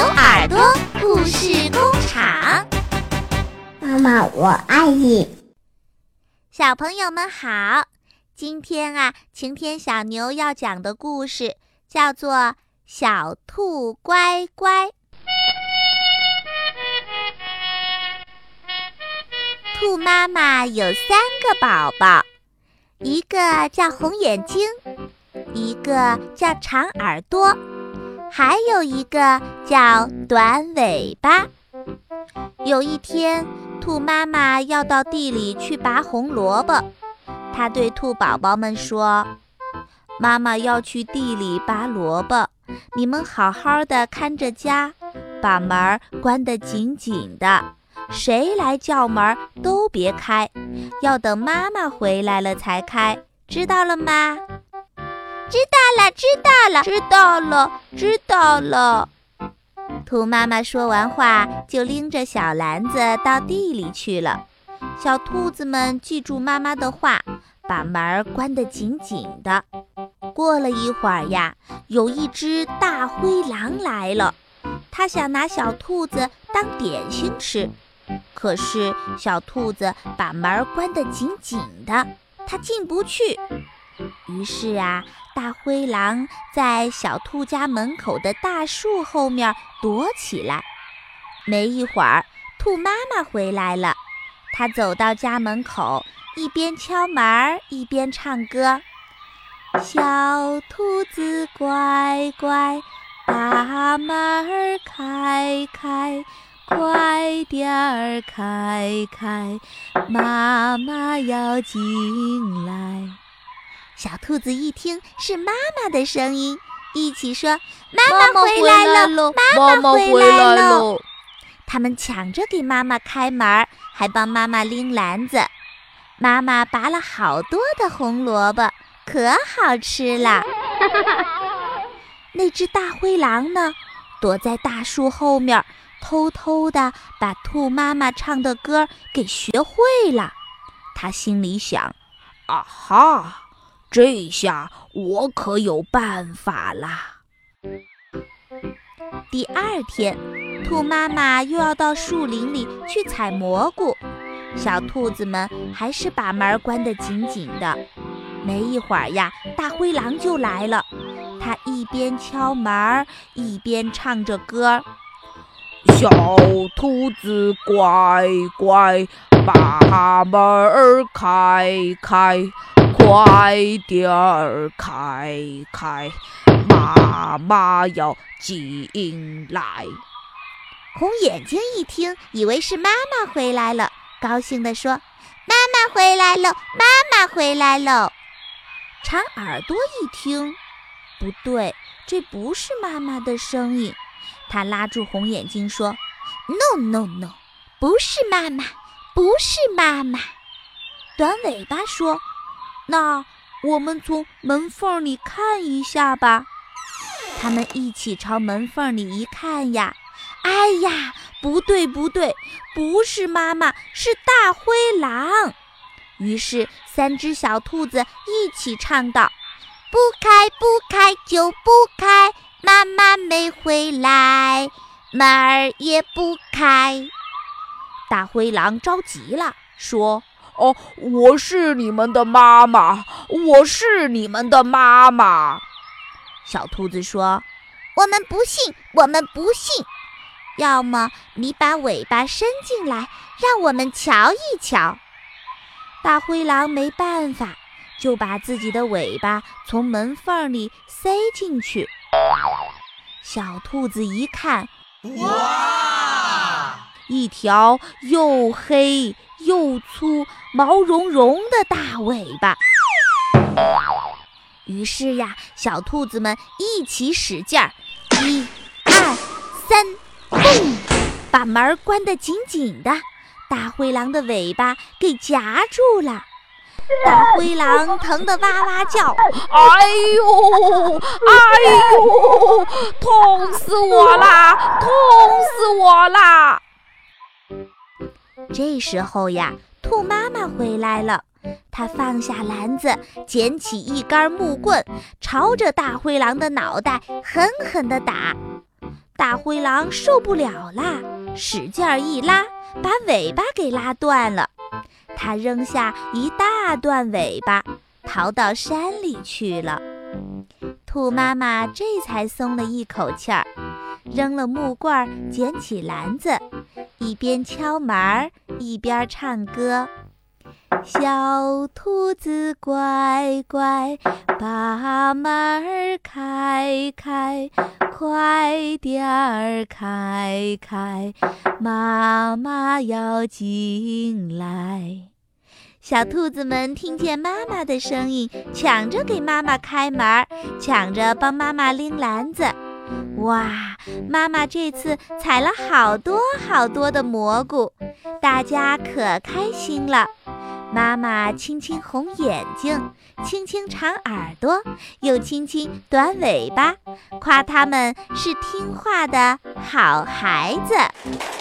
牛耳朵故事工厂，妈妈，我爱你。小朋友们好，今天啊，晴天小牛要讲的故事叫做《小兔乖乖》。兔妈妈有三个宝宝，一个叫红眼睛，一个叫长耳朵。还有一个叫短尾巴。有一天，兔妈妈要到地里去拔红萝卜，她对兔宝宝们说：“妈妈要去地里拔萝卜，你们好好的看着家，把门关得紧紧的，谁来叫门都别开，要等妈妈回来了才开，知道了吗？”知道了，知道了，知道了，知道了。兔妈妈说完话，就拎着小篮子到地里去了。小兔子们记住妈妈的话，把门关得紧紧的。过了一会儿呀，有一只大灰狼来了，它想拿小兔子当点心吃，可是小兔子把门关得紧紧的，它进不去。于是啊，大灰狼在小兔家门口的大树后面躲起来。没一会儿，兔妈妈回来了。她走到家门口，一边敲门一边唱歌：“小兔子乖乖，把门开开，快点儿开开，妈妈要进来。”小兔子一听是妈妈的声音，一起说：“妈妈回来了，妈妈回来了！”他们抢着给妈妈开门，还帮妈妈拎篮子。妈妈拔了好多的红萝卜，可好吃了。那只大灰狼呢，躲在大树后面，偷偷的把兔妈妈唱的歌给学会了。他心里想：“啊哈！”这下我可有办法啦！第二天，兔妈妈又要到树林里去采蘑菇，小兔子们还是把门关得紧紧的。没一会儿呀，大灰狼就来了，它一边敲门，一边唱着歌：“小兔子乖乖，把门儿开开。”快点儿开开，妈妈要进来。红眼睛一听，以为是妈妈回来了，高兴地说：“妈妈回来了，妈妈回来了。”长耳朵一听，不对，这不是妈妈的声音。他拉住红眼睛说：“No No No，不是妈妈，不是妈妈。”短尾巴说。那我们从门缝里看一下吧。他们一起朝门缝里一看呀，哎呀，不对不对，不是妈妈，是大灰狼。于是三只小兔子一起唱道：“不开不开就不开，妈妈没回来，门儿也不开。”大灰狼着急了，说。哦，我是你们的妈妈，我是你们的妈妈。小兔子说：“我们不信，我们不信。要么你把尾巴伸进来，让我们瞧一瞧。”大灰狼没办法，就把自己的尾巴从门缝里塞进去。小兔子一看，哇，一条又黑。又粗、毛茸茸的大尾巴。于是呀，小兔子们一起使劲儿，一、二、三，嘣，把门关得紧紧的，大灰狼的尾巴给夹住了。大灰狼疼得哇哇叫：“哎呦，哎呦，痛死我啦！痛死我啦！”这时候呀，兔妈妈回来了。她放下篮子，捡起一根木棍，朝着大灰狼的脑袋狠狠地打。大灰狼受不了啦，使劲一拉，把尾巴给拉断了。他扔下一大段尾巴，逃到山里去了。兔妈妈这才松了一口气儿，扔了木棍，捡起篮子，一边敲门儿一边唱歌。小兔子乖乖，把门儿开开，快点儿开开，妈妈要进来。小兔子们听见妈妈的声音，抢着给妈妈开门，抢着帮妈妈拎篮子。哇，妈妈这次采了好多好多的蘑菇，大家可开心了。妈妈轻轻红眼睛，轻轻长耳朵，又轻轻短尾巴，夸他们是听话的好孩子。